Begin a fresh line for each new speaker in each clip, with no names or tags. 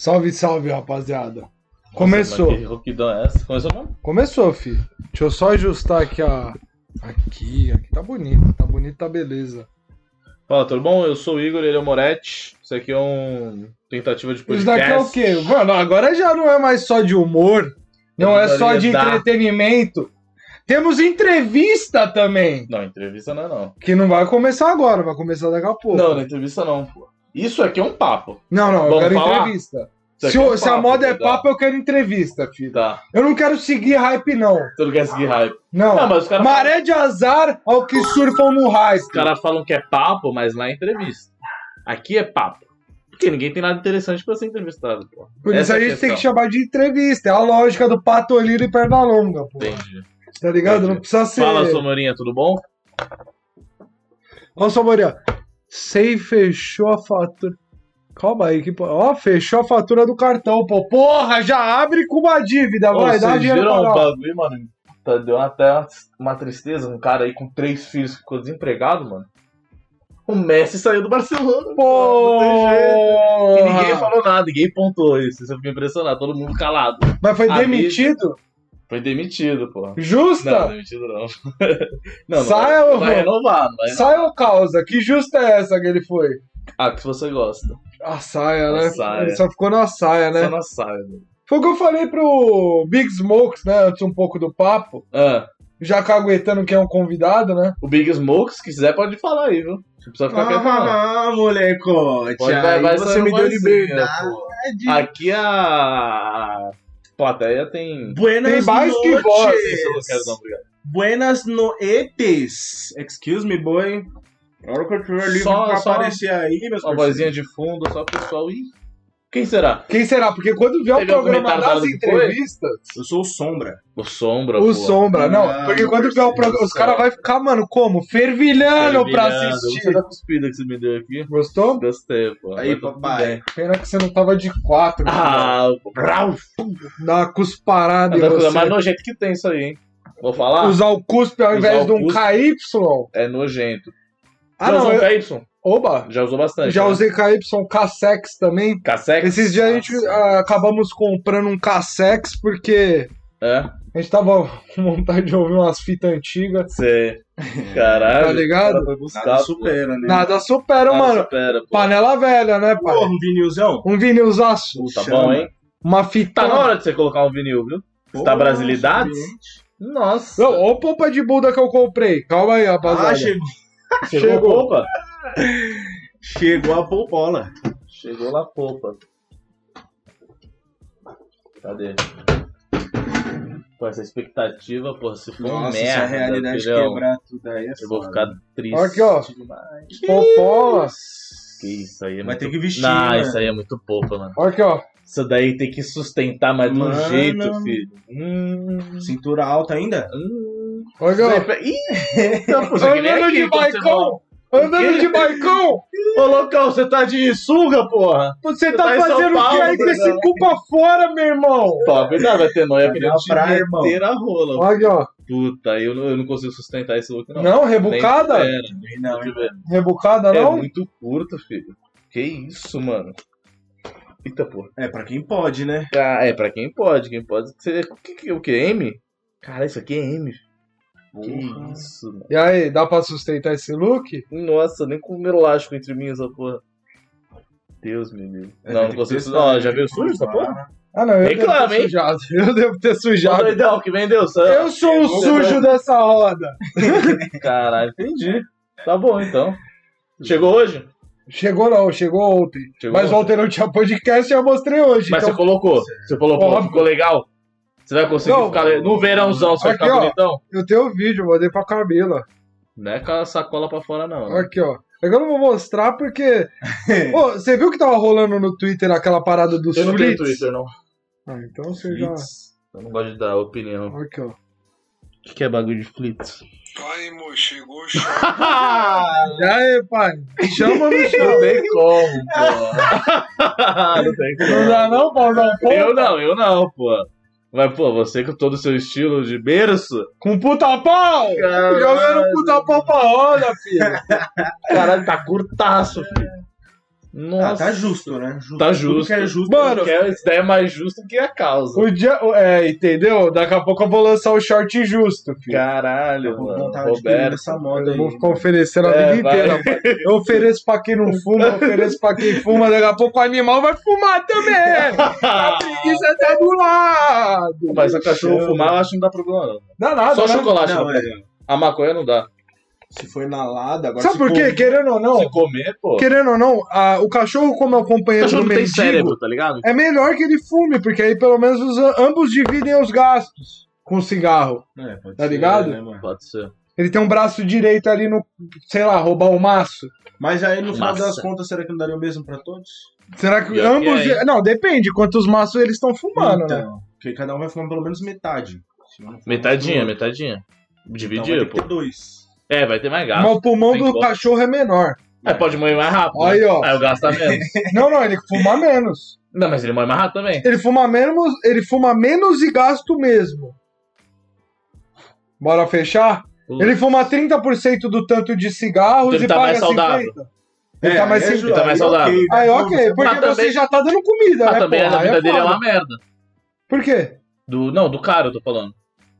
Salve, salve, rapaziada. Começou.
Nossa, que rouquidão é essa? Começou mesmo?
Começou, fi. Deixa eu só ajustar aqui a. Aqui, aqui tá bonito, tá bonito, tá beleza.
Fala, tudo bom? Eu sou o Igor, ele é o Moretti. Isso aqui é um tentativa de
Isso
podcast.
daqui é o quê? Mano, agora já não é mais só de humor, não é só de entretenimento. Temos entrevista também,
Não, entrevista não é não.
que não vai começar agora, vai começar daqui a pouco.
Não, não é entrevista não, pô. Isso aqui é um papo.
não, não, eu
Vamos
quero
falar?
entrevista.
Isso
Se, o-
um
se a
papo,
moda é
tá?
papo, eu quero entrevista, filho.
Tá.
Eu não quero seguir hype, não.
Você não quer seguir hype.
Não.
Não, mas os caras
Maré de azar ao que surfam no hype.
Os caras falam que é papo, mas lá é entrevista. Aqui é papo. Porque ninguém tem nada interessante pra ser entrevistado, pô.
Por isso
Essa
a
é
gente tem
questão.
que chamar de entrevista. É a lógica do Patolino e Pernalonga, pô.
Entendi.
Tá ligado?
Entendi.
Não precisa ser.
Fala, Somorinha, tudo bom?
Ó, Samoria. Sei fechou a fatura. Calma aí, que. Ó, fechou a fatura do cartão, pô. Porra, já abre com uma dívida,
Ô,
vai, dá
vocês
dinheiro
viram
pra nós.
bagulho, mano? Tá, deu até uma, tristeza. Um cara aí com três filhos ficou desempregado, mano. O Messi saiu do Barcelona.
Pô!
E ninguém falou nada, ninguém pontuou isso. Eu fiquei impressionado, todo mundo calado.
Mas foi
A
demitido?
Foi demitido, pô. Não,
Justa?
demitido não. não, não
Sai,
vai, não vai renovar, não vai
Sai ou causa? Que justa é essa que ele foi?
Ah, que você gosta.
A saia,
A
né?
saia.
Ele só ficou na saia, né?
Só na saia. velho.
Foi o que eu falei pro Big Smokes, né? Antes um pouco do papo.
Ah,
Já caguetando que é um convidado, né?
o Big Smoke, se quiser, pode falar aí, viu? Não precisa ficar quieto, não.
Ah, molecote.
Pode, vai, vai
você me deu liberdade.
Aqui a plateia tem.
Buenas
Tem mais que
noches.
voz.
Isso eu não quero, não, obrigado.
Buenas noetes. Excuse me, boy. A hora que eu tiver livre
Só-
pra
só
aparecer aí, meus
Uma
parceiros.
vozinha de fundo, só o pessoal. Ih, quem será?
Quem será? Porque quando vier o
Teve
programa das entrevistas,
Eu sou o Sombra.
O Sombra,
o
pô.
Sombra, não.
Ah,
Porque quando vier o programa, os caras vão ficar, mano, como? Fervilhando pra
Fervilhando.
assistir.
Você da cuspida que você me deu aqui.
Gostou?
Gostei, pô.
Aí, papai.
Pena que você não tava de quatro.
Ah, o Brau.
Dá uma cusparada em
É a coisa
você.
mais nojento que tem isso aí, hein? Vou falar?
Usar o cuspe ao
Usar
invés de um. KY.
É nojento.
Ah, não.
usou um
Eu...
KY?
Oba!
Já usou bastante.
Já
né?
usei KY Cassex também.
Cassex?
Esses dias a gente ah, acabamos comprando um Cassex porque
É,
a gente tava com vontade de ouvir umas fitas antigas.
você. Caralho.
Tá ligado?
cara buscar,
Nada supera, né?
Nada supera,
Nada
mano.
supera.
Panela velha, né, pai?
Porra, um vinilzão.
Um vinilzaço.
Tá
Chama.
bom, hein?
Uma fita.
Tá na hora de você colocar um vinil, viu? Você tá
suficiente.
Nossa.
Ô, polpa de Buda que eu comprei. Calma aí, rapaziada.
Ah, chegou,
Chegou,
chegou.
Chegou a polpola.
Chegou lá, Popa. Cadê? Pô, essa expectativa, pô, se for um
Nossa,
merda,
se a realidade
filhão,
quebrar tudo aí é
eu vou
foda.
ficar triste
Aqui, ó.
demais.
Popola.
Que isso aí é
Vai
muito...
ter que vestir,
Não,
né?
isso aí é muito Popa, mano.
Olha aqui, ó.
Isso daí tem que sustentar mais de um
Mano.
jeito, filho. Hum...
Cintura alta ainda?
hum.
Olha aqui, ó.
Ih, então, que nem
Andando de baicão.
Ô, loucão, você tá de sunga, porra?
Você tá
tá
fazendo o que aí com esse cu pra fora, meu irmão?
Pô, cuidado, vai ter noia querendo te
praia, irmão.
meter a rola.
Olha aqui, ó.
Puta, eu não, eu não consigo sustentar esse look, não.
Não,
Nem
rebucada?
espera.
Não.
Rebucada,
É
não?
muito curto, filho. Que isso, mano. Eita, porra.
É, pra quem pode, né?
Ah, é, pra quem pode, quem pode. Você, o que, que, o que? M? Cara, isso aqui é M. Que isso, mano.
E aí, dá pra sustentar esse look?
Nossa, nem com o elástico entre mim essa porra. Deus me livre.
É,
não, não consigo. Não,
né?
já veio sujo essa porra?
Ah, não, eu devo ter
hein?
sujado. Eu devo ter sujado.
doidão, que vendeu, só.
Eu sou o sujo dessa roda.
Caralho, entendi. Tá bom, então. Chegou hoje?
Chegou não, chegou ontem.
Chegou
Mas ontem não tinha podcast e eu mostrei hoje.
Mas
então...
você colocou. Você colocou,
Óbvio.
ficou legal? Você vai conseguir
Não.
ficar no verãozão, você vai
Aqui,
ficar
ó.
bonitão?
Eu tenho o vídeo, mandei pra Camila.
Não é com a sacola pra fora, não. né?
Aqui, ó. É que eu não vou mostrar porque. Ô, você viu que tava rolando no Twitter aquela parada dos
Eu não tenho? Twitter, não.
Ah, então você já.
Eu não gosto de dar opinião.
Aqui, ó.
O que, que é bagulho de flits?
Aí, mo, chegou o.
E aí, pai? Chama no chão.
Não tem como, pô. não tem como.
Não dá não, Paulão? Pô,
Eu não, eu não, pô. Mas, pô, você com todo o seu estilo de berço,
Com puta pau!
Caralho.
Jogando puta pau pra roda, filho.
caralho, tá curtaço, filho. Nossa.
Ah, tá justo, né? Justo.
Tá justo.
que é justo.
Mano,
Que é- Isso daí é mais justo que a causa.
O dia, o- é, entendeu? Daqui a pouco eu vou lançar o short justo, filho.
Caralho, mano.
vontade de querer
Roberto.
essa moda
Eu vou
aí.
ficar oferecendo a
É,
vida
vai.
inteira. pai. Eu ofereço pra quem não fuma, eu ofereço pra quem fuma. Daqui a pouco o animal vai fumar também. A preguiça tá do lado.
Mas se a cachorro fumar, eu acho que não dá problema, não.
Dá nada,
Só
né?
chocolate
Não,
dá
é.
problema. A maconha não dá.
Se for inalada, agora
Sabe por quê? Querendo ou não,
Se comer, pô.
querendo ou não, a- o cachorro, como é o
O
companheiro
cachorro
do
não tem
mendigo,
cérebro, tá ligado?
é melhor que ele fume, porque aí pelo menos os, ambos dividem os gastos com o cigarro.
É, pode
Tá
ser,
ligado?
né?
Pode ser.
Ele tem um braço direito ali no, sei lá, roubar o maço.
Mas aí no final
Massa.
das contas, será que não daria o mesmo pra todos?
Será que
que
ambos.
é,
não, depende quantos maços eles estão fumando, né?
então, porque cada um vai fumar pelo menos metade.
Metadinha, metadinha.
Então
Dividir,
que
pô.
dois.
É, vai ter mais gasto.
Mas o pulmão do cachorro é menor.
Aí pode morrer mais rápido.
Aí,
né?
ó.
Aí o gasto tá menos.
Não, não, ele fuma menos.
não, mas ele morre mais rápido também.
Ele fuma menos, ele fuma menos e gasta o mesmo. Bora fechar? Ele fuma 30% do tanto de cigarros
Ele
e
tá
paga
mais saudável.
50%. Ele tá mais
aí é
simples.
ju-
Tá mais
aí
saudável.
ok,
Aí, ok, porque
Mas
você
também-
já tá dando comida,
Ah,
né?
também
porra?
a
Aí
vida dele é uma merda.
Por quê?
Do, não, do cara eu tô falando.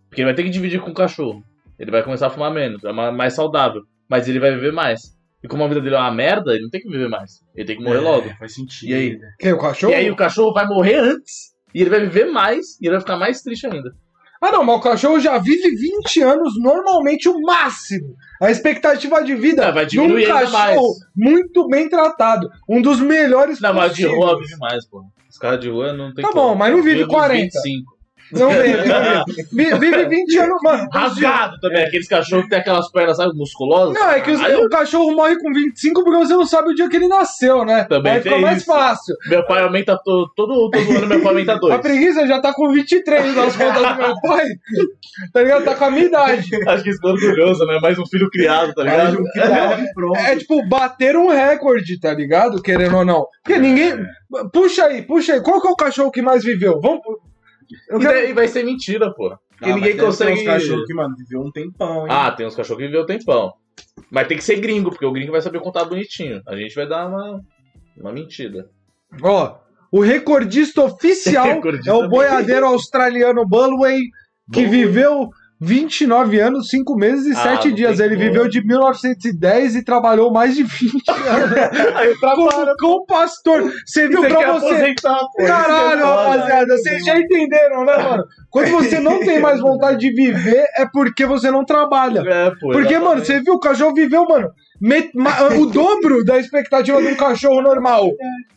Porque ele vai ter que dividir com o cachorro. Ele vai começar a fumar menos, é ma- mais saudável. Mas ele vai viver mais. E como a vida dele é uma merda, ele não tem que viver mais. Ele tem que morrer
É,
logo.
Faz sentido.
E aí?
Quem, o cachorro?
E aí o cachorro vai morrer antes. E ele vai viver mais. E ele vai ficar mais triste ainda.
Ah, não, mas o cachorro já vive 20 anos, normalmente o máximo. A expectativa de vida
É, vai
de um cachorro
mais.
muito bem tratado. Um dos melhores
Não, mas de
possíveis.
rua vive mais, pô. Os caras de rua não tem
Tá
como.
bom, mas não vive
Vive uns
40.
25.
Não vive, não vive. Vi- Vive 20 anos, mano.
Rasgado também. Aqueles cachorros que tem aquelas pernas, sabe, musculosas.
Não, é que os- o cachorro morre com 25 porque você não sabe o dia que ele nasceu, né?
Também
Aí fica mais
isso.
fácil.
Meu pai aumenta to- todo, todo ano, meu pai aumenta
A
dois.
preguiça já tá com 23 nas contas do meu pai. Tá ligado? Tá com a minha idade.
Acho que isso é orgulhoso, né? Mais um filho criado, tá
Mais
ligado?
um dá e pronto.
É tipo, bater um recorde, tá ligado? Querendo ou não. Porque ninguém. Puxa aí, puxa aí. Qual que é o cachorro que mais viveu? Vamos. Eu
E
quero-
daí vai ser mentira, pô. Porque
Ah,
ninguém consegue.
uns cachorros que, mano, viveu um tempão, hein?
Ah, tem uns cachorros que viveu tempão. Mas tem que ser gringo, porque o gringo vai saber contar bonitinho. A gente vai dar uma, uma mentira.
Ó, o recordista oficial
Recordista
é o boiadeiro australiano Bulway, que
Bom,
viveu 29 anos, 5 meses e
Ah,
7
não
dias. Ele
como.
viveu de 1910 e trabalhou mais de 20 anos.
Aí
como, como pastor. Você viu pra você. Caralho,
é foda.
rapaziada, vocês já entenderam, né, mano? Quando você não tem mais vontade de viver, é porque você não trabalha.
É, pô.
Porque,
exatamente.
mano, você viu, o cachorro viveu, mano, met- ma- o dobro da expectativa de um cachorro normal.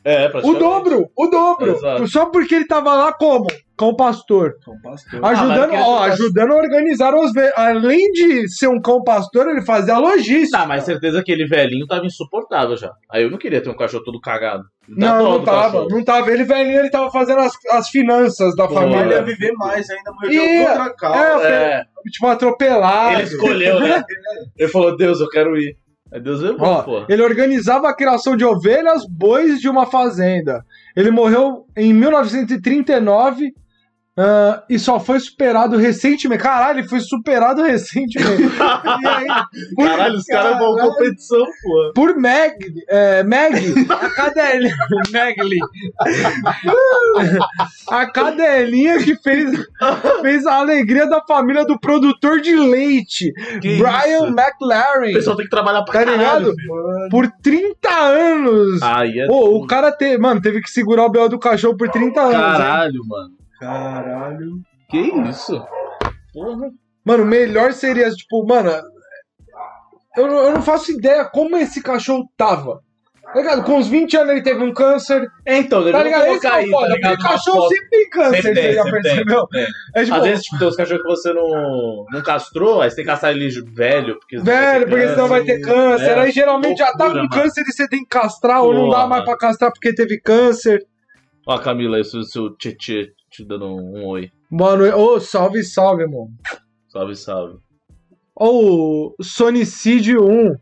É,
O
praticamente.
dobro, o dobro.
Exato.
Só porque ele tava lá como? Com o pastor.
Com pastor.
Ajudando,
porque
ó,
ele-
ajudando a organizar os. ve- Além de ser um cão pastor, ele fazia a logística.
Tá, mas certeza que aquele velhinho tava insuportável já. Aí eu não queria ter um cachorro todo cagado. Dá
Não,
dó
não
do
tava,
cachorro.
não tava. Ele velhinho, ele tava fazendo as, as finanças da
Pô,
Ele
família.
ia viver mais ainda, morreu de
Ia.
outra causa.
É,
É,
tipo, atropelado.
ele escolheu, né? Ele falou, Deus, eu quero ir. Aí Deus levou,
Ó,
pô.
ele organizava a criação de ovelhas, bois de uma fazenda. Ele morreu em 1939 ah, e só foi superado recentemente. Caralho, ele foi superado recentemente. e aí, por,
Caralho, os caras vão competição, pô.
Por Meg, é, Meg, a cadelinha. Megli. a cadelinha que fez, fez a alegria da família do produtor de leite,
Que
Brian
isso?
McLaren.
O pessoal tem que trabalhar pra
Tá
caralho.
Por 30 anos.
Aí é
Pô, o cara te, mano, teve que segurar o B.O. do cachorro por 30 anos. hein?
Caralho, mano.
Caralho.
Que isso? Porra.
Mano, melhor seria, tipo, mano. Eu, não- eu não faço ideia como esse cachorro tava. Tá ligado? Com uns 20 anos ele teve um câncer.
É, então,
Tá ligado? Esse é
aí,
o
tá ligado?
Porque
Uma
cachorro
foto.
sempre tem câncer,
Sempre tem,
você já percebeu?
tem.
É tipo,
Às vezes, tipo, tem uns cachorros que você não, não castrou, aí você tem que castrar ele velho. Porque
velho, porque senão vai ter câncer.
É,
Aí geralmente já tá
loucura,
com
mano.
câncer e você tem que castrar, ou não dá mais pra castrar porque teve câncer.
Ó, Camila, esse é o seu tchê te dando um, um oi.
Mano, ô, salve, salve, mano.
Salve, salve.
Ou o Sonicídio 1.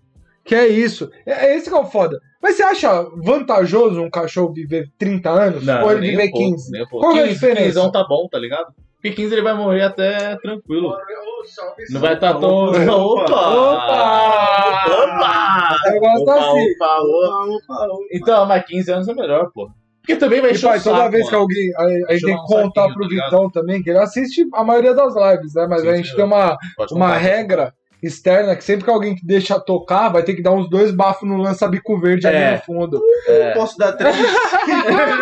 Que é isso. É, é esse que é o foda. Mas você acha vantajoso um cachorro viver 30 anos? ou ele viver
um pouco,
15?
nem um pouco.
Qual é a
15,
diferença?
15 tá bom, tá ligado? Porque 15 ele vai morrer até tranquilo.
Ô, salve,
Não vai estar
Opa,
tão.
opa,
Opa! Opa!
O negócio tá
Opa,
assim.
opa, opa.
Opa, opa, opa.
Então, mas 15 anos é melhor, pô. Porque também vai encher o
toda
saco,
vez que alguém. A, a gente tem que
um
contar pro
tá?
Vitão também, que ele assiste a maioria das lives, né? Mas
Sim,
a gente
sim.
tem uma, uma regra externa que sempre que alguém deixa tocar, vai ter que dar uns dois bafos no lança-bico verde ali
É.
no fundo.
É.
Posso dar três?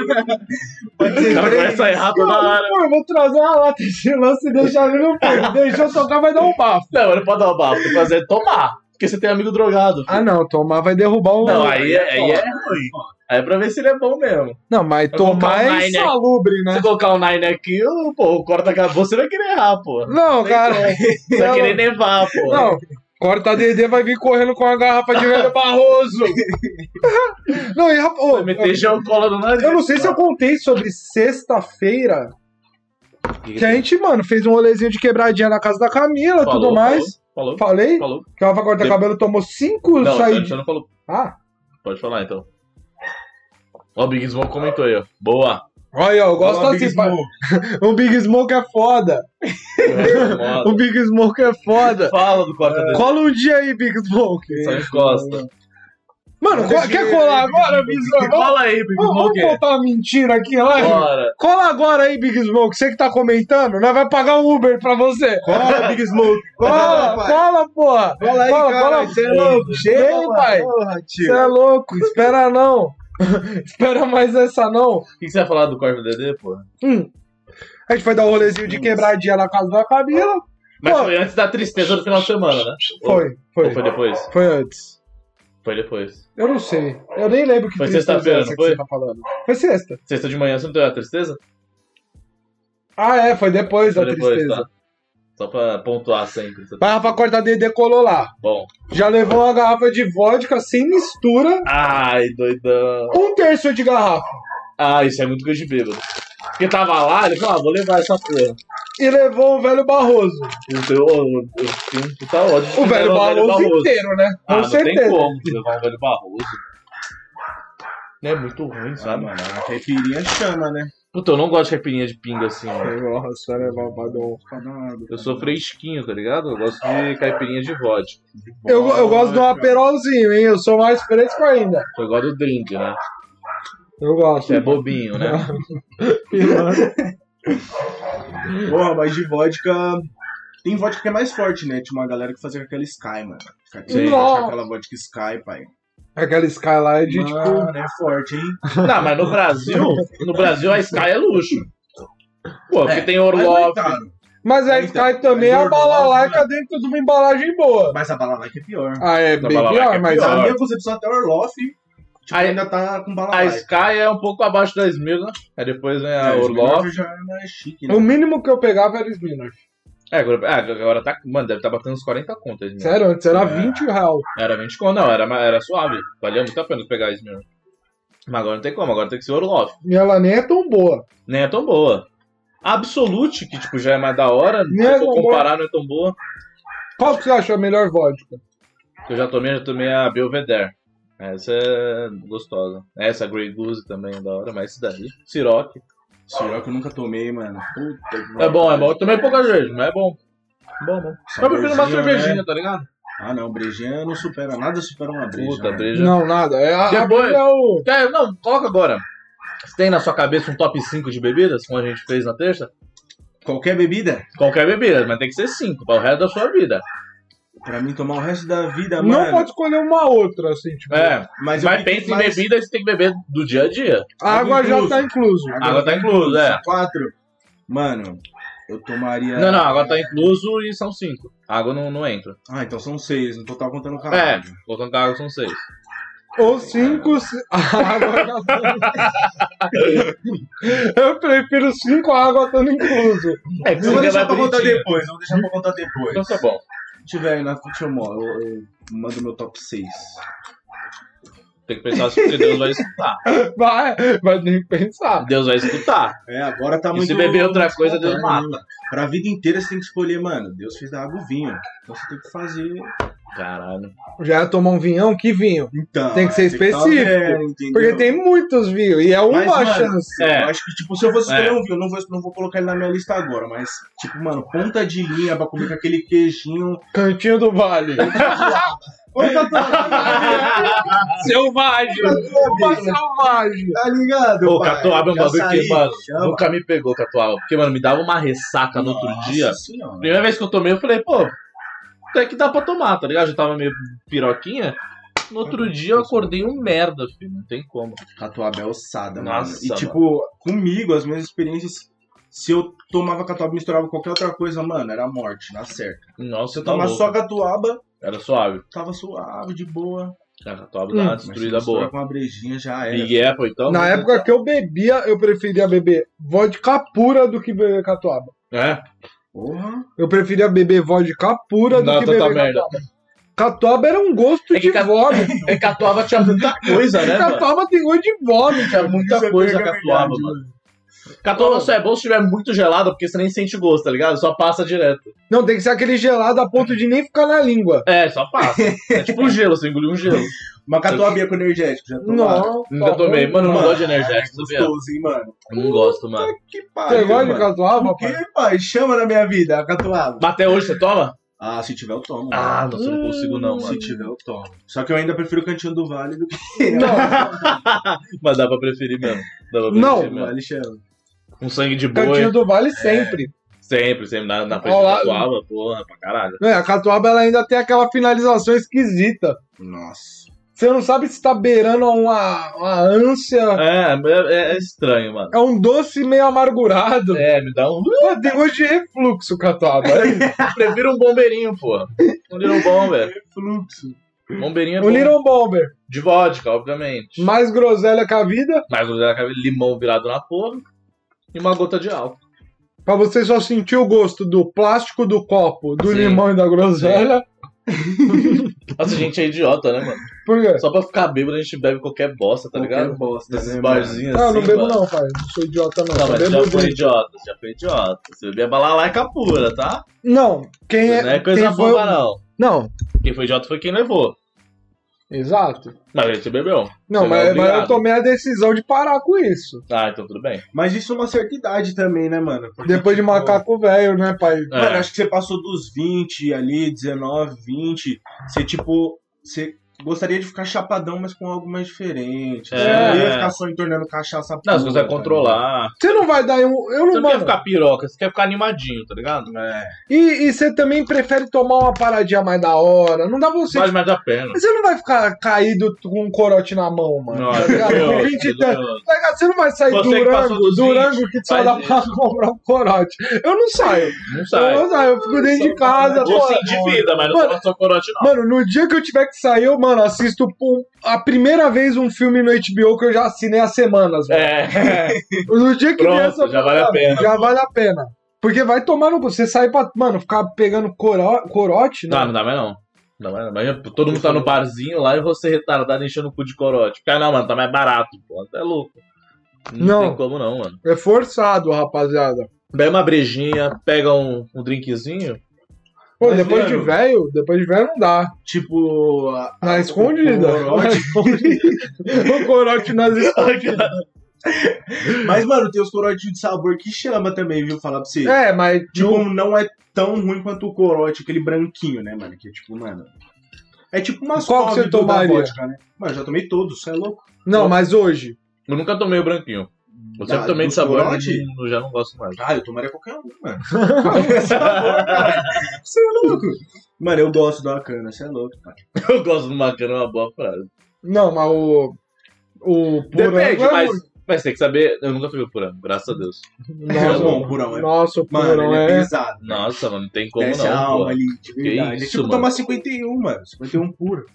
Pode
O
ser
cara
três?
começa a errar toda hora.
Pô, eu vou trazer uma lata de lance e deixar ele no peito. Deixou tocar, vai dar um bafo.
Não, ele pode dar o bafo, tem que fazer é tomar. Porque você tem amigo drogado.
Ah, não, tomar vai derrubar um.
Não, aí, é- aí é ruim. Aí é pra ver se ele é bom mesmo.
Não, mas
Vai
tomar
um
é insalubre, né?
Se colocar o Nine aqui, o- pô, o corta acabou, você vai querer errar, pô.
Não, cara.
Você vai querer nevar, pô.
Não, corta DD vai vir correndo com a garrafa de velho Barroso. Não, e rapaz,
Vai meter gel cola no nariz.
eu não sei se eu contei sobre sexta-feira que a gente, mano, fez um rolezinho de quebradinha na casa da Camila e tudo mais.
Falou,
Falei
falou.
que ela vai cortar
De-
cabelo tomou cinco
Não,
saídas.
você não falou.
Ah,
Pode falar então. Ó, o Big Smoke comentou aí, ó. Boa.
olha, eu gosto
Fala,
assim,
Big. Smoke.
O Big Smoke é foda. O Big Smoke é foda.
Fala do corta dele.
Cola um dia aí, Big Smoke.
Só encosta.
Mano, co- quer colar
aí,
agora, Big Smoke?
Fala aí, Big Smoke.
vamos botar uma mentira aqui, lá.
Bora.
Cola agora aí, Big Smoke. Você que tá comentando, nós vai pagar um Uber pra você.
Cola, Big Smoke.
Cola, cola, porra.
Cola aí,
Cola,
cara.
cola.
Você é louco. Chega,
pai.
Porra,
Você é louco, espera não. espera mais essa não.
O que você vai falar do do DD, pô?
Hum. A gente foi dar um rolezinho de quebradinha na casa da Camila.
Mas
Pô.
foi antes da tristeza do final de semana, né?
Foi,
Ou
foi.
foi depois?
Foi antes.
Foi depois.
Eu não sei. Eu nem lembro que
Foi sexta-feira,
é
não
que
foi?
você tá falando. Foi sexta.
Sexta de manhã você não teve a tristeza?
Ah, é, foi depois
Foi
da
depois,
tristeza.
tá? Só pra pontuar sempre.
Mas Rafa Corta DD colou lá.
Bom.
Já levou uma garrafa de vodka sem mistura.
Ai, doidão.
Um terço de garrafa.
Ah, isso é muito coisa de bêbado. Porque tava lá, ele falou, ah, vou levar essa porra.
E levou o velho Barroso.
Eu tenho, eu, eu tenho um puta ódio. de
O velho
levar
Barroso, inteiro, né?
Ah,
Com
não
certeza.
tem como levar um velho Barroso. É muito ruim,
Ah,
sabe?
mano, a caipirinha chama, né?
Puta, eu não gosto de caipirinha de pinga assim, mano.
Nossa, vai levar o Badon.
Eu sou fresquinho, tá ligado? Eu gosto de caipirinha de vodka.
Eu, eu gosto de um aperolzinho, hein? Eu sou mais fresco ainda.
Eu gosto do drink, né?
Eu gosto.
Você é bobinho, né?
Porra, mas de vodka. Tem vodka que é mais forte, né? Tinha uma galera que fazia aquela Sky, mano.
Sim.
Nossa.
Aquela vodka Sky, pai.
Aquela Skyline de tipo.
Mano, é forte, hein?
Não, mas no Brasil, no Brasil a Sky é luxo. Pô, porque
É,
tem
é caro.
Mas a
Então,
Sky também é
mas
a balalaica
Orloff,
dentro de uma embalagem boa.
Mas a balalaica é pior.
Ah, é bem pior,
é
mas.
Na minha concepção, até o Orloff tipo,
Aí-
ainda tá com
A
balalaica.
Sky é um pouco abaixo da Smirnoff. Aí depois vem a
É,
Orloff.
já é mais chique, né?
O mínimo que eu pegava era Smirnoff.
É, agora, é, agora tá. Mano, deve estar batendo uns 40 contas. Né?
Sério, antes era
É.
20 real.
Era 20 conto, não, era, era suave. Valia muito a pena pegar a Smirnoff. Mas agora não tem como, agora tem que ser Orloff.
E ela nem é tão boa.
Nem é tão boa. A Absolute, que tipo, já é mais da hora,
Nem
se
é
for comparar, não é tão boa.
Qual que você acha a melhor vodka?
Eu já tomei, já tomei a Belvedere. Essa é gostosa. Essa, Grey Goose também é da hora, mas esse daí. Ciroc.
Ciroc eu nunca tomei, mano. Puta que
É bom, é bom. Eu tomei poucas vezes, mas é bom. Bom, bom. Mas eu prefiro uma cervejinha,
né?
tá ligado?
Ah, não, brejinha não supera, nada supera uma breja.
Puta,
né?
breja.
Não, nada. É a, a
Depois-
é o.
É, não, coloca agora. Você tem na sua cabeça um top 5 de bebidas, como a gente fez na terça?
Qualquer bebida,
Qualquer bebida, mas tem que ser 5 para o resto da sua vida.
Pra mim tomar o resto da vida,
Não
mano.
pode escolher uma outra, assim, tipo.
É,
Mas,
mas pensa em
mais-
bebida, você tem que beber do dia a dia.
A água já tá incluso.
Água tá incluso, é.
Quatro. Mano, eu tomaria.
Não, não, agora tá incluso e são 5. Água não, não entra.
Ah, então são seis, no total contando o
É,
caralho.
colocando com a água são 6.
Ou cinco. se- A água já tá. Eu prefiro cinco, a água estando incluso.
É, que
Eu vou
você
deixar
vai
pra contar depois, eu vou deixar pra contar depois.
Então tá bom.
Se tiver aí na deixa eu, eu, eu mando meu top 6.
Tem que pensar se Deus vai escutar.
Vai, vai ter que pensar.
Deus vai escutar.
É, agora tá
E
muito.
se beber outra coisa, Deus
espontâneo,
mata.
né? Pra vida inteira você tem que escolher, mano. Deus fez da água o vinho. Então você tem que fazer
Caralho.
Já ia tomar um vinhão, que vinho?
Então,
Tem que ser
é, tá
específico,
vendo, entendeu?
Porque tem muitos vinhos, e é uma
Mas, mano,
chance.
É.
Eu acho que, tipo, se eu fosse escolher
É.
um vinho, eu não vou, não vou colocar ele na minha lista agora, mas, tipo, mano, ponta de linha pra comer com aquele queijinho.
Cantinho do Vale.
Ô,
Selvagem. Uma selvagem.
tá ligado?
Pô,
pai?
catuaba é um bagulho que, mano,
chama.
nunca me pegou catuaba. Porque, mano, me dava uma ressaca no outro
Nossa
dia.
Senhora.
Primeira vez que eu tomei, eu falei, pô, até que dá pra tomar, tá ligado? Já tava meio piroquinha. No outro dia eu acordei um merda, filho. Não tem como.
Catuaba é ossada,
Nossa,
mano. E,
mano.
tipo, comigo, as minhas experiências, se eu tomava catuaba e misturava com qualquer outra coisa, mano, era morte, na certa.
Nossa,
Se eu
tá
tomar
louco.
só catuaba,
Era suave.
tava suave, de boa.
A catuaba
Hum,
dá uma
Mas se
destruída boa.
com uma brejinha já era.
Big Apple, então?
Na época que eu bebia, eu preferia beber vodka pura do que beber catuaba.
É?
Porra.
Eu preferia beber vodka pura do
Não,
que
tanta
beber
merda.
catuaba. Catuaba era um gosto
É que
de
ca-
vômito.
É que catuaba tinha muita coisa, né, mano?
Catuaba tem gosto de vômito.
Tinha muita
Isso
coisa catuaba, mano. Catuaba só é bom se tiver muito gelado, porque você nem sente gosto, tá ligado? Só passa direto.
Não, tem que ser aquele gelado a ponto de nem ficar na língua.
É, só passa. É tipo um gelo, você engoliu um gelo.
Uma catuabinha com energético, já tomaram?
Não,
Nunca tomei. Mano, eu não gosto de energético,
É
sabia?
gostoso, hein, mano?
Eu não gosto, mano.
Que
Você
pariu,
gosta de catuaba, pai?
que, pai? Chama na minha vida a catuaba.
Mas até hoje você toma?
Ah, se tiver eu tomo.
Ah,
mano.
nossa, eu não consigo não,
Se
mano.
tiver eu tomo. Só que eu ainda prefiro o Cantinho do Vale do que
Não,
Mas dá pra preferir mesmo. Dá pra
Não.
preferir
o
mesmo.
Vale chama.
Com sangue de boi.
cantinho do vale sempre.
Sempre, sempre. Na, na frente
Ó lá.
da catuaba, porra, pra caralho.
É, a catuaba ela ainda tem aquela finalização esquisita.
Nossa.
Você não sabe se tá beirando uma, uma ânsia.
É, é, é estranho, mano.
É um doce meio amargurado.
É, me dá um.
Pô, tem gosto de refluxo, catuaba.
Prefiro um bombeirinho, pô. Um Little Bomber.
Fluxo.
Bombeirinho é
Um
bom.
Little Bomber.
De vodka, obviamente.
Mais groselha que a vida.
Mais um limão virado na porra. E uma gota de álcool.
Pra você só sentir o gosto do plástico do copo, do
Sim.
limão e da groselha.
Nossa, a gente é idiota, né, mano?
Por quê?
Só pra ficar bêbado a gente bebe qualquer bosta, tá
Qualquer
ligado?
bosta,
Nesses
né,
barzinhos
Ah, eu não
assim,
bebo
mano.
não, pai. Não sou idiota não.
Não, mas
bebo
já foi
dentro.
idiota, já foi idiota. Você bebia balalaica pura, tá?
Não, quem é.
não é coisa
quem foi...
boba, não.
Não,
Quem foi idiota foi quem levou.
Exato.
Mas você bebeu.
Não,
Você
mas,
é
mas eu tomei a decisão de parar com isso.
Ah, então tudo bem.
Mas isso é uma certa idade também, né, mano? Porque,
Depois de
tipo,
macaco velho, né, pai?
É.
Mano, acho que você passou dos 20 ali, 19, 20. Você, tipo, você gostaria de ficar chapadão, mas com algo mais diferente.
É.
Você não ia ficar só entornando cachaça
Não, você consegue
tá
controlar.
Você não vai dar um. Eu não,
Você não quer ficar piroca, você quer ficar animadinho, tá ligado?
É.
E, e você também prefere tomar uma paradinha mais da hora. Não dá pra você.
Vale mais a pena.
Você não vai ficar caído com um corote na mão, mano.
Não,
tá ligado?
Curioso,
20 e
curioso.
tantos. Tá ligado? Você não vai sair
Você que
Durango,
20,
Durango que só dá pra
isso.
comprar um corote. Eu não saio.
Não
Eu
sai.
não saio, eu fico dentro de casa. Pô.
se endivida, mas não
Mano,
só corote, não.
Mano, no dia que eu tiver que sair, eu, mano, assisto a primeira vez um filme no HBO que eu já assinei há semanas, mano.
É.
No dia que
Pronto,
vier essa
já vale a pena.
Já vale a pena. Porque vai tomar no. Você sai pra, mano, ficar pegando coro- corote,
Não,
né?
não dá mais não. Não, dá mais não. Mas todo mundo tá no barzinho lá e você retardado enchendo o cu de corote. Porque, ah, não, mano, tá mais barato, pô. Tá louco. Não,
Não.
tem como não, mano.
É forçado, rapaziada.
Pega uma brejinha, pega um, um drinkzinho.
Pô,
Mas,
depois de
mano-
velho, depois de velho não dá.
Tipo. a-
Na
a-
escondida.
o corote.
O nas escondidas.
Mas, mano, tem os corotinhos de sabor que chama também, viu? Falar pra você.
É, mas
Tipo,
no-
não é tão ruim quanto o corote, aquele branquinho, né, mano? Que é tipo, mano. É tipo uma
Qual que você tomaria?
vodka, né? Mano, já tomei todos, você é louco.
não, mas hoje.
Eu nunca tomei o branquinho. Eu sempre
Da-
tomei de sabor, não- eu já não gosto mais.
Ah, eu tomaria qualquer um, mano. Qualquer sabor, cara. Você é louco. Mano, eu gosto da cana, você é louco, cara.
Eu gosto de uma cana, é uma boa frase.
Não, mas o. O
Depende,
Purango é
mas, mas tem que saber. Eu nunca tomei o purão, graças a Deus.
É
Nossa,
bom, purão, é.
Nossa, o
Mano,
Purão
ele é
é.
pesado.
Nossa, mano, não tem como
Desce a
não.
alma
pô.
ali, de verdade.
isso,
é tipo
mano?
tomar 51, mano. 51 puro.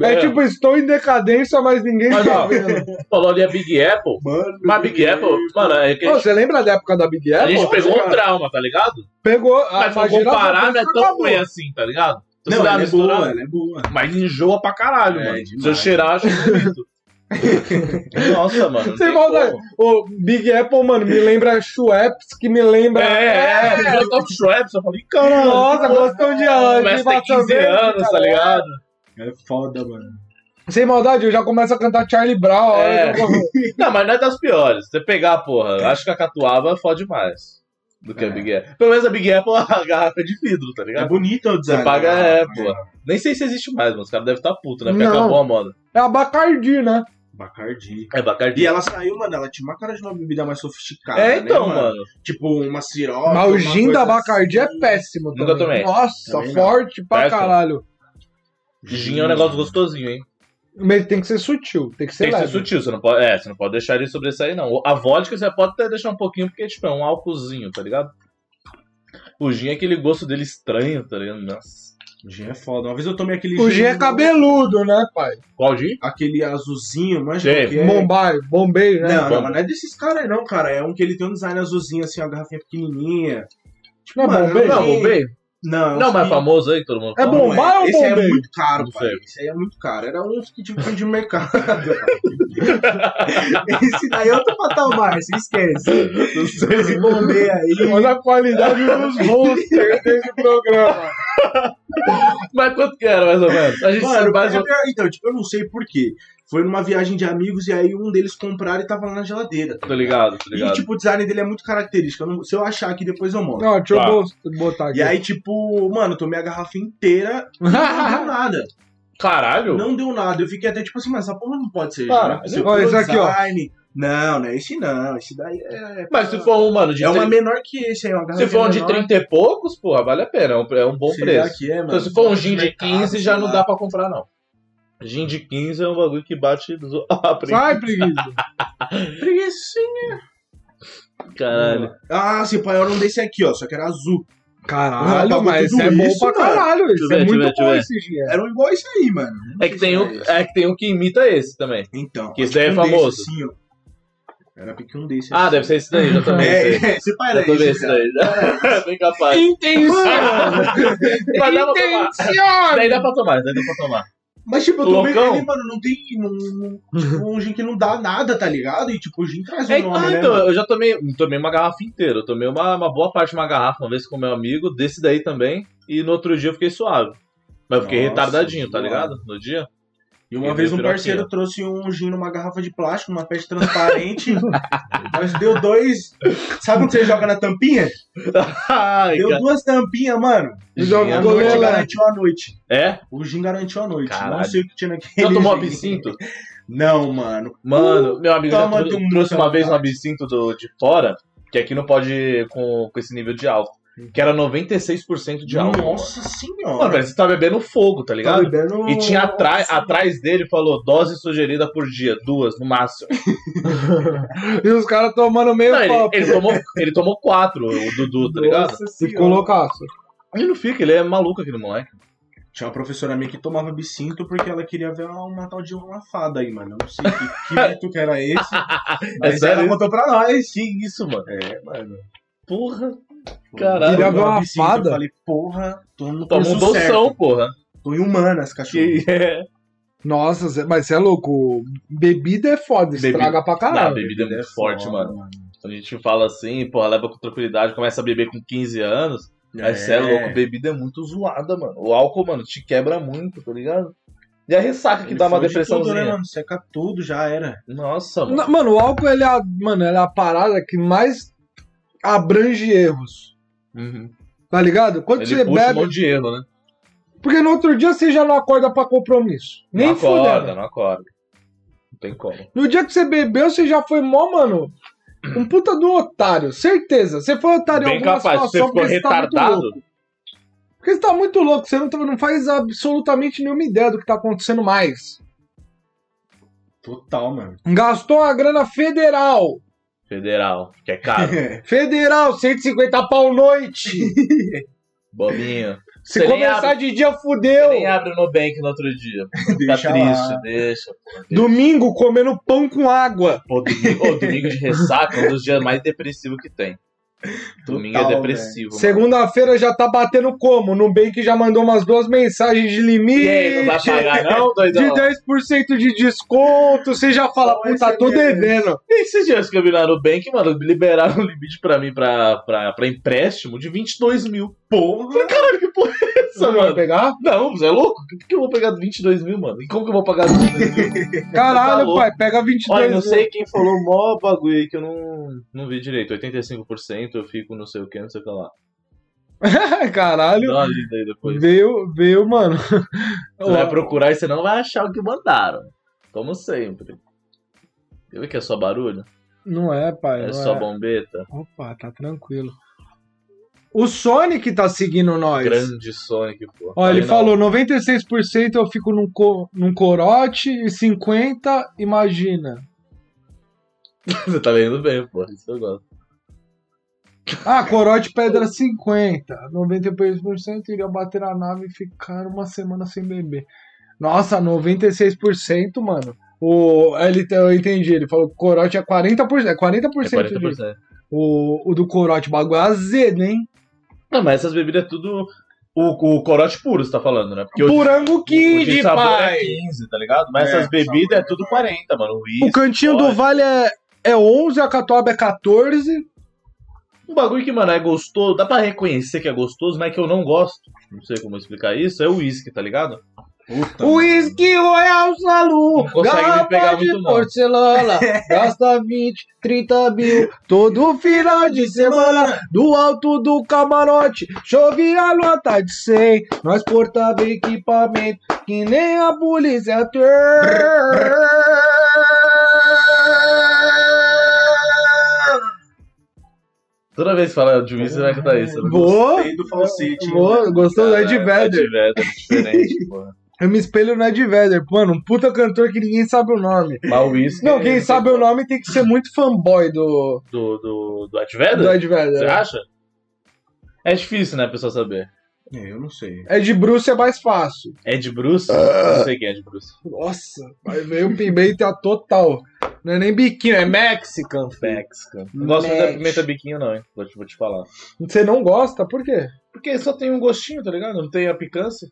É tipo, estou em decadência, mas ninguém
Mas,
tá
ó,
vendo.
Falou ali a Big Apple.
Mano.
Mas Big Apple, mano, é que a
Pô,
gente,
você lembra da época da Big
a
Apple?
gente pegou um
cara.
trauma, tá ligado?
Pegou. a-
Mas
imagina
comparar, não é tão
acabou.
ruim assim, tá ligado? Então,
Não, ela é boa, ela é boa.
Mas enjoa pra caralho,
É,
mano. Se eu
demais.
cheirar, acho bonito. Nossa, mano.
Sem
tem
maldade. O Big Apple, mano, me lembra Schweppes, que me lembra.
É, é, eu tô com Schweppes, eu falei, caralho.
Nossa, gostam de
Começa a ter 15 anos, tá ligado?
É foda, mano.
Sem maldade, eu já começo a cantar Charlie Brown.
É. Não, mas não é das piores. Você pegar, porra, acho que a Catuaba fode mais do que a
É.
Big Apple. Pelo menos a Big Apple, a garrafa é de vidro, tá
É
ligado?
bonito o design.
Você paga,
né?
é, porra. Nem sei se existe mais, mas os caras devem estar putos, né? Porque
Não.
acabou a moda.
É a Bacardi, né?
Bacardi.
É Bacardi.
E ela saiu, mano, ela tinha uma cara de uma bebida mais sofisticada.
É, então,
né,
mano.
Tipo, uma sirope.
Mas o gin da Bacardi é
assim.
péssimo
Nunca
também.
tomei.
Nossa,
Também não.
forte pra
Péssimo.
caralho.
Gin é um negócio gostosinho, hein?
Mas tem que ser sutil, tem que ser
Tem que ser
leve.
sutil, você não pode, é, você não pode deixar ele sobressair, não. A vodka você pode até deixar um pouquinho, porque tipo, é um álcoolzinho, tá ligado? O gin é aquele gosto dele estranho, tá ligado? Nossa.
Gin é foda. Uma vez eu tomei aquele
O gin é cabeludo, né, pai?
Qual gin?
Aquele azulzinho, mas que é...
Bombay, Bombay, né?
Não, não, mas não é desses caras aí, não, cara. É um que ele tem um design azulzinho, assim, uma garrafinha pequenininha.
Não é
Mano,
Bombay?
Não,
Bombay?
Não,
Não, mas é
que-
famoso aí, todo mundo
É
fala.
bom. Bombay ou
Esse aí é muito caro, pai. Esse aí é muito caro. Era um que tipo de mercado. Esse daí é outro patamar, você esquece. Esse bombei aí.
Olha a qualidade dos rosters desse programa.
Mas quanto que era, mais ou menos? A gente
Mano,
sabe mais ou
então, tipo, eu não sei porquê. Foi numa viagem de amigos e aí um deles compraram e tava lá na geladeira. tá
Tô ligado, tô
E,
ligado.
tipo, o design dele é muito característico. Eu não- se eu achar aqui, depois eu mostro.
Não, deixa eu
Tá.
bo- botar aqui.
E aí, tipo, mano, tomei a garrafa inteira e não deu nada.
Caralho!
Não deu nada. Eu fiquei até tipo assim, mas essa porra não pode ser.
Cara,
né? Se eu
olha esse aqui, ó.
Não, não é esse não. Esse daí é.
Mas se for um, mano, de
É uma menor que esse aí, uma
Se
garrafa
for um de
menor.
30 e poucos, porra, vale a pena. É um, é um bom
Será
preço.
que é, mano?
Então, se for um gin de
Mercado,
15, já não dá pra comprar, não. Gin de 15 é um bagulho que bate. do- Ah, preguiça.
Sai, preguiça.
Preguicinha.
Caralho.
Ah, sim, pai, era um desse aqui, ó. Só que era azul.
Caralho, mas é bom pra caralho. Isso
eu
é muito
eu
bom
ver.
esse gin. é.
Era um igual esse aí, mano. Não
É que,
se
tem um,
esse.
é que tem um que imita esse também.
Então.
que esse daí é
um
famoso.
Desse, assim. Era pique um desse.
Ah,
assim.
deve ser esse daí, já aí.
É, esse pai
Já
era
tomei
esse.
daí. já. Bem capaz.
Intensiona!
Mas dá pra tomar.
Intenciona!
Daí dá pra tomar, daí dá pra tomar.
Mas, tipo, eu tomei ele, mano, não tem. Não, não- tipo, um gin que não dá nada, tá ligado? E, tipo, o gin traz o
É,
nome,
ah,
né?
então,
mano?
eu já tomei, tomei uma garrafa inteira. Eu tomei uma, uma boa parte de uma garrafa uma vez com meu amigo, desse daí também. E no outro dia eu fiquei suave. Mas eu fiquei
Nossa,
retardadinho, tá ligado? No dia.
E uma
Ele
vez um parceiro
aqui,
trouxe um gin numa garrafa de plástico, numa peste transparente. Nós deu dois. Sabe quando você joga na tampinha?
Ai,
Deu
cara.
duas tampinhas, mano. E a
Ficou
noite garantiu a noite.
É?
O gin garantiu a noite. Não
Caralho.
sei o que tinha naquele.
Tomou
gin.
absinto?
Não, mano.
Mano, meu amigo já
Toma
trou-
de um
trouxe uma vez um absinto do, de fora, que aqui não pode ir com, com esse nível de álcool. Que era 96% de álcool.
Nossa senhora.
mano parece que você tá bebendo fogo, tá
Tá
ligado?
bebendo-
E tinha atrás, atrás dele, falou, dose sugerida por dia, duas no máximo.
E os caras tomando meio
Não, ele,
copo.
ele tomou, ele tomou quatro, o Dudu, tá ligado?
Nossa
Ficou loucaço.
Ele não fica, ele é maluco aquele moleque.
Tinha uma professora minha que tomava absinto porque ela queria ver uma, tal de uma fada aí, mano. Eu não sei que, que mito que era esse. Mas
sério
ela contou pra nós.
Que isso, mano?
É, mano.
Porra. Caralho.
Tomou
uma
absinto,
fada?
Eu falei, porra, tô no
Toma um doção, porra.
Tô em humanas, cachorro.
Que é.
Nossa, mas você é louco. Bebida é foda,
Bebida-
estraga pra
Não, a
caralho.
bebida é muito
É
forte,
foda,
mano. Quando a gente fala assim, porra, leva com tranquilidade, começa a beber com 15 anos. Aí você é louco, bebida é muito zoada, mano. O álcool, mano, te quebra muito, tá ligado? E a ressaca que
Ele
dá uma
fode Tudo,
depressãozinha.
né, mano? Seca tudo, já era.
Nossa, mano.
Não, Mano, o álcool ele é, a, mano, ele é a parada que mais abrange erros.
Uhum.
Tá ligado? Quando
Ele
você
puxa um
bebe.
monte de erro, né?
Porque no outro dia você já não acorda pra compromisso. Nem
não acorda,
fudendo.
não acorda. Não tem como.
No dia que você bebeu, você já foi mó, mano. Um puta do otário. Certeza. Você foi otário em
Bem
alguma
capaz, você
situação
ficou
porque você tá muito
retardado.
louco. Porque você tá muito louco. Você não, tá- não faz absolutamente nenhuma ideia do que tá acontecendo mais.
Total, mano.
Gastou a grana federal.
Federal, que é caro.
Federal, 150 pau noite.
Bobinho.
Se começar
abre-
de dia, fudeu.
Nem abre no Nubank no outro dia. Tá
Deixa
triste,
lá.
deixa.
Domingo, comendo pão com água.
Pô, domingo, ô, domingo de ressaca é um dos dias mais depressivos que tem. Domingo é depressivo. mano.
Segunda-feira já tá batendo como? Nubank já mandou umas duas mensagens de limite.
E aí, não vai pagar não,
De
doidão?
10% de desconto, você já fala,
Só
puta, tô
SMS.
devendo.
E esses dias que eu vi lá no Bank, mano, liberaram um limite pra mim pra, pra, pra empréstimo de 22 mil.
Porra!
Caralho, que porra é
Você vai
mano?
pegar?
Não, você é louco? Por que eu vou pegar 22 mil, mano? E como que eu vou pagar 22 mil?
Caralho,
Tá
pai, pega 22
Olha, não
mil.
sei quem falou mó bagulho aí que eu não, não vi direito. 85% eu fico não sei o que, não sei o que lá.
Caralho.
Dá uma lida aí depois.
Veio, veio, mano.
Você vai procurar e você não vai achar o que mandaram. Como sempre. Eu vi que é só barulho?
Não é, pai.
É
não
só
é.
bombeta?
Opa, tá tranquilo. O Sonic tá seguindo nós.
Grande Sonic, pô.
Ó, ele
Aí não.
falou 96% eu fico num, co num corote e 50% imagina.
Você tá lendo bem, pô. Isso eu gosto.
Ah, corote pedra 50. 90% iria bater na nave e ficar uma semana sem beber. Nossa, 96%, mano. O, ele, eu entendi, ele falou que o corote é 40%. É 40%,
É
de-
40%.
o, o do corote, o bagulho é azedo, hein?
Não, mas essas bebidas é tudo. O, o corote puro, você tá falando, né? Porque o o de
Kid,
sabor
pai!
é 15, tá ligado? Mas
É,
essas
o
bebidas é tudo 40, mano.
O
Whisky,
cantinho do
vodka.
vale é, é 11, a catuaba é 14.
Um bagulho que, mano, é gostoso, dá pra reconhecer que é gostoso, mas que eu não gosto, não sei como explicar isso, é o uísque, tá ligado?
Puta,
Whisky Royal Salu, garrafa de porcelana, gasta 20, 30 mil, todo final de semana, do alto do camarote, chove a nota de 100, nós portava equipamento, que nem a polícia tem.
Toda vez que fala de você vai cantar isso.
Boa,
Gostei do falsete.
boa, gostou do Ed Vedder.
Ed Vedder, diferente, porra.
Eu me espelho no Ed Vedder, mano, um puta cantor que ninguém sabe o nome.
Mas o uísque...
Não, quem sabe o nome tem que ser muito fanboy do,
Do, do, do Ed
do
Vedder?
Ed Vedder.
Você acha? É difícil, né, a pessoa saber.
É, eu não sei.
Ed Bruce é mais fácil.
Ed Bruce?
Ah.
Não sei quem é Ed Bruce.
Nossa, vai ver o pimenta total. Não é nem biquinho, é Mexican.
Mexican. Não gosto muito da pimenta biquinho, não, hein? Vou te, vou te falar.
Você não gosta? Por quê?
Porque só tem um gostinho, tá ligado? Não tem a picância.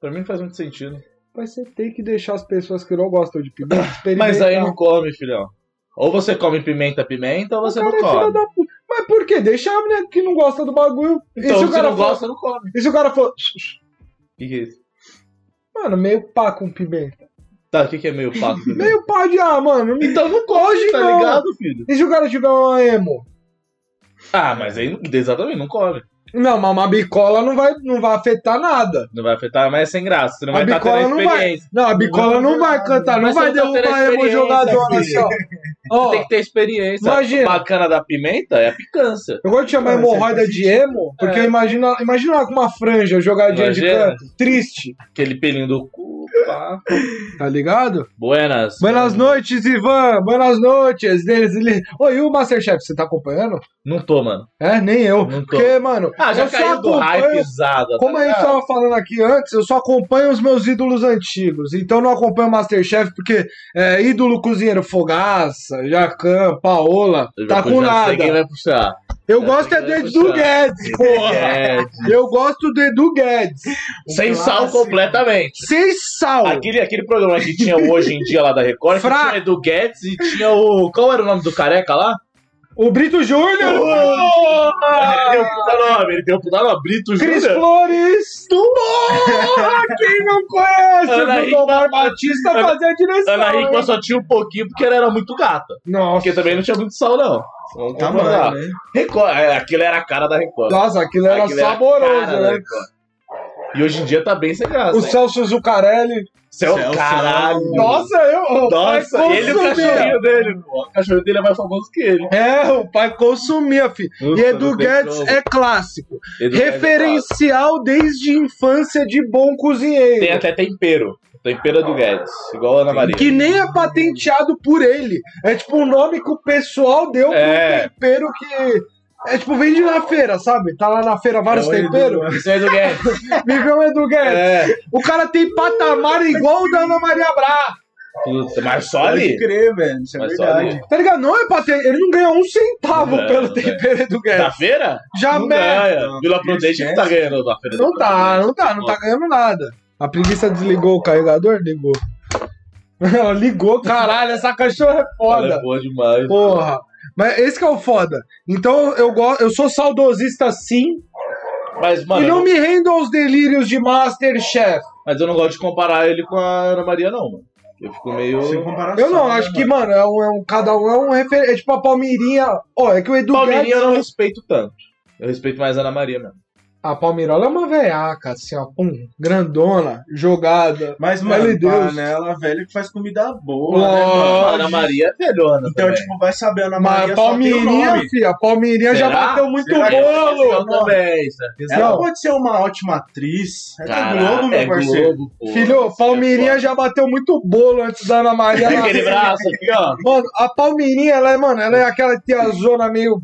Pra mim não faz muito sentido.
Mas você tem que deixar as pessoas que não gostam de pimenta experimentar.
Mas aí não come, filhão. Ou você come pimenta, pimenta, ou você não
é
come.
da. Mas por quê? Deixa a mulher que não gosta do bagulho.
Então,
e se
se
o cara
não
for...
gosta, não come.
E se o cara for...
O que, que é isso?
Mano, meio pá com pimenta.
Tá, o que, que é meio paco? pimenta?
Meio pá de... Ah, mano...
Então não come, tá
não.
ligado, filho?
E se o cara tiver uma emo?
Ah, mas aí exatamente, não come.
Não, mas uma bicola não vai, não vai afetar nada.
Não vai afetar, mas é sem graça. Você não
A
vai estar
bicola
tendo
não vai.
experiência.
Não, a bicola não vai cantar, não vai
você não tendo
derrubar
experiência,
jogadora assim, ó. Ó,
Tem que ter experiência.
Imagina.
O bacana da pimenta é a picância.
eu gosto de chamar hemorroida
você
de emo, porque
É.
imagina, imagina lá com uma franja jogadinha de
Imagina.
canto. Triste,
Aquele pelinho do cu. pá.
tá ligado?
Buenas.
Buenas noites, Ivan. Buenas noites. Deles, ele... Oi, e o Masterchef, você tá acompanhando?
Não tô, mano.
É, nem eu.
Não tô.
Porque, mano,
Ah, já caiu do hype
acompanho...
pesado. tá
Como a gente
ligado?
tava falando aqui antes, eu só acompanho os meus ídolos antigos. Então não acompanho o Masterchef, porque é, ídolo cozinheiro Fogaça, Jacan, Paola,
Eu
tá com nada.
Vai puxar?
Eu gosto é do Edu. Guedes, porra. Eu gosto do Edu Guedes.
sem sal
clássico.
completamente.
Sem sal.
Aquele, aquele programa que tinha o hoje em dia lá da Record,
Fra-
tinha Edu Guedes e tinha o. Qual era o nome do careca lá?
O Brito Júnior.
Ele tem um puta nome, ele tem um puta nome, Brito
Cris
Júnior.
Flores. Porra, quem não conhece?
Ana
o Valdemar Batista
Ana-
fazia a direção.
Ana Hickman só tinha um pouquinho porque ela era muito gata.
Nossa.
Porque também não tinha muito sal, não. Vamos
bom, né?
Record, é, aquilo era a cara da Record.
Nossa, aquilo era
Aquilo era
saboroso,
da
né?
Record. E hoje em dia tá bem sem graça.
O
hein?
Celso Zucarelli.
Céu,
Celso,
caralho.
Nossa, eu. o pai
Nossa, ele e o
consumia.
cachorrinho dele. O cachorrinho dele é mais famoso que ele.
É, o pai consumia, filho.
Puta,
E Edu
não tem
Guedes é clássico.
Edu é
Referencial desde infância de bom cozinheiro.
Tem até tempero. Tempero do Guedes. Igual a Ana Maria.
Que nem é patenteado por ele. É tipo um nome que o pessoal deu
É.
pro tempero que. É tipo, vende na feira, sabe? Tá lá na feira vários
É o Edu,
temperos.
Isso é Edu Guedes.
Viveu o Edu Guedes.
é.
O cara tem patamar igual o da Ana Maria Bra.
Puta, mas só
Pode
ali.
crer, velho. Isso é
Mas só
verdade.
Tá ligado? Não é pra ter. Ele não ganhou um centavo
Não,
pelo
não
tempero do
Da
Guedes.
feira?
Já
Não
merda.
ganha.
Não,
Vila Prudente que tá ganhando da feira.
Não tá, não tá, não tá ganhando nada. A preguiça desligou o carregador? Ligou. Ela ligou, caralho, essa cachorra é
Ela
foda.
é boa demais.
Porra. Mas esse que é o foda. Então eu gosto, eu sou saudosista sim
Mas, mano,
e não
não-
me rendo aos delírios de Masterchef.
mas eu não gosto de comparar ele com a Ana Maria, não, mano. Eu fico meio.
Sem comparação.
Eu não,
né,
acho que,
mano?
é um, é um- cada um é um referente. É tipo a Palmeirinha. Ó, é que o Edu
Palmeirinha
Guedes.
eu não respeito tanto. Eu respeito mais a Ana Maria mesmo.
A Palmeirola é uma veiaca, assim, ó, pum, grandona, jogada.
Mas, mano,
Meu Deus.
panela velha que faz comida boa, né, mano?
Ana Maria é velhona
Então,
também.
tipo, vai saber, Ana
Mas
Maria
a
só tem o
Palmeirinha,
nome.
filha, a Palmeirinha já
Será?
bateu muito
Será que
bolo.
também, isso é
Ela
Não.
pode ser uma ótima atriz. É da
Caraca,
Globo, meu
é
parceiro.
Globo, pô.
Filho, Palmeirinha já bateu muito bolo antes da Ana Maria.
Tem aquele braço aqui, ó.
Mano, a Palmeirinha, ela é, mano, ela é aquela que tem a zona meio é,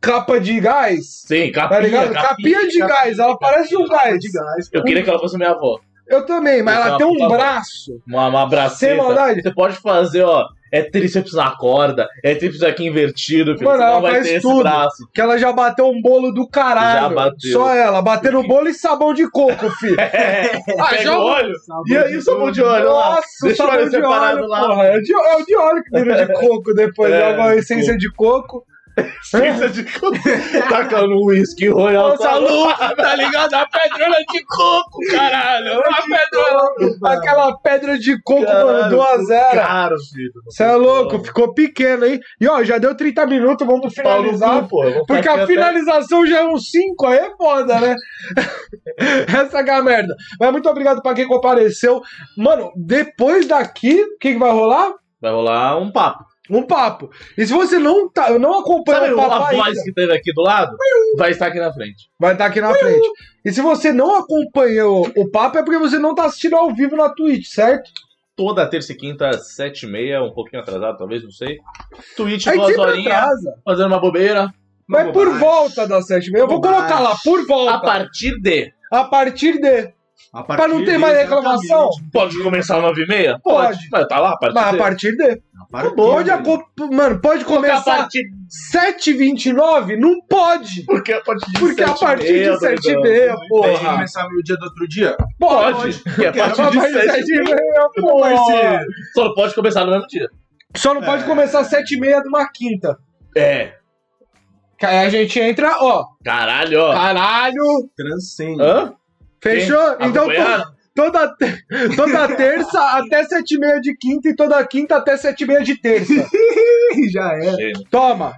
capa de gás.
Sim,
Tá
capinha,
ligado? Capinha, de gás, ela parece um gás.
de gás.
Eu queria que ela fosse minha avó.
Eu também, mas
é
ela tem um braço.
Uma, uma braceta.
Sem maldade.
Você pode fazer, ó. É tríceps na corda, é tríceps aqui invertido, filho.
Mano, ela
vai
faz
ter esse
tudo.
braço.
Que ela já bateu um bolo do caralho.
Já bateu.
Só ela, batendo bolo e sabão de coco, filho. Ah,
Pega
joga-
o olho. E aí o sabão de óleo lá?
Nossa,
Deixa o
sabão
óleo
de óleo,
lá.
porra. É, de, é o de óleo que vira de coco depois.
É,
joga a essência de coco.
Essência de coco. Tacando um whisky royal.
Nossa, louco, tá ligado? A pedrona de coco, caralho. A pedrona, aquela pedra de coco, mano, 2x0.
Caro, filho.
Você é louco, ficou pequeno, hein? E ó, já deu 30 minutos, vamos finalizar.
cu, pô.
Porque a
até-
finalização já é um 5, aí é foda, né? Essa é a merda. Mas muito obrigado pra quem compareceu. Mano, depois daqui, o que, que vai rolar?
Vai rolar um papo.
Um papo. E se você não tá, eu não acompanho
Sabe
o papo
a
ainda,
voz que teve aqui do lado? Vai estar aqui na frente.
vai estar aqui na frente. E se você não acompanhou o papo, é porque você não tá assistindo ao vivo na Twitch, certo?
Toda terça e quinta, sete e meia, um pouquinho atrasado, talvez, não sei. Twitch,
Aí
duas horinhas,
atrasa.
fazendo uma bobeira.
Mas por volta das 7 e meia. Eu vou colocar lá, por volta.
A partir de.
A partir de.
A
Pra não ter mais reclamação.
Pode começar às nove e meia?
Pode.
Mas tá lá, a partir
Mas a partir de.
A partir
Pode,
de-
mano, pode
Porque a
começar
partir,
7h29? Não pode.
porque a partir de
Porque a
sete e
partir de 7h30,
doidão.
Tem que
porra.
começar meio dia do outro dia?
Pode. Porque a partir de
vai
sete
sete
e
e
meia.
meia, porra.
Só não pode começar no mesmo dia.
Só não pode
É.
começar às 7h30 de uma quinta.
É.
Que aí a gente entra, ó.
Caralho, ó.
Caralho.
Transcende.
Hã?
Fechou?
Quem?
Então toda, toda terça até 7h30 de quinta e toda quinta até 7h30 de terça.
Já é.
Toma.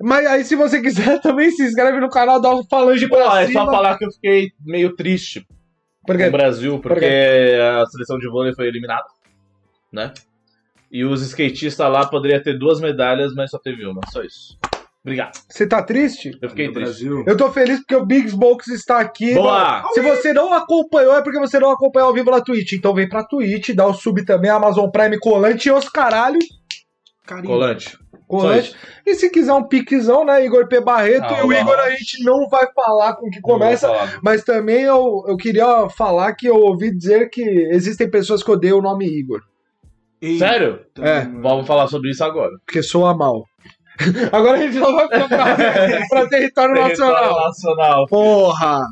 Mas aí, se você quiser, também se inscreve no canal, dá um falange
Pô,
pra
é
cima.
só falar que eu fiquei meio triste
Por
com
quê?
o Brasil,
Por
porque a seleção de vôlei foi eliminada, né? E os skatistas lá poderiam ter duas medalhas, mas só teve uma, só isso. Obrigado.
Você tá triste?
Eu fiquei
No
triste.
Brasil.
Eu tô feliz porque o Big Box está aqui.
Boa!
Se você não acompanhou, é porque você não acompanhou ao vivo na Twitch. Então vem pra Twitch, dá o sub também, Amazon Prime Colante e os caralho.
Carinho.
Colante.
Colante. E se quiser um piquezão, né, Igor P. Barreto.
Ah,
e o. Igor a gente não vai falar com que começa. Mas também eu, eu queria falar que eu ouvi dizer que existem pessoas que odeiam o nome Igor.
Ei,
Sério?
É.
Vamos falar sobre isso agora.
Porque soa mal. Agora a gente não vai pra, pra território nacional.
nacional.
Porra!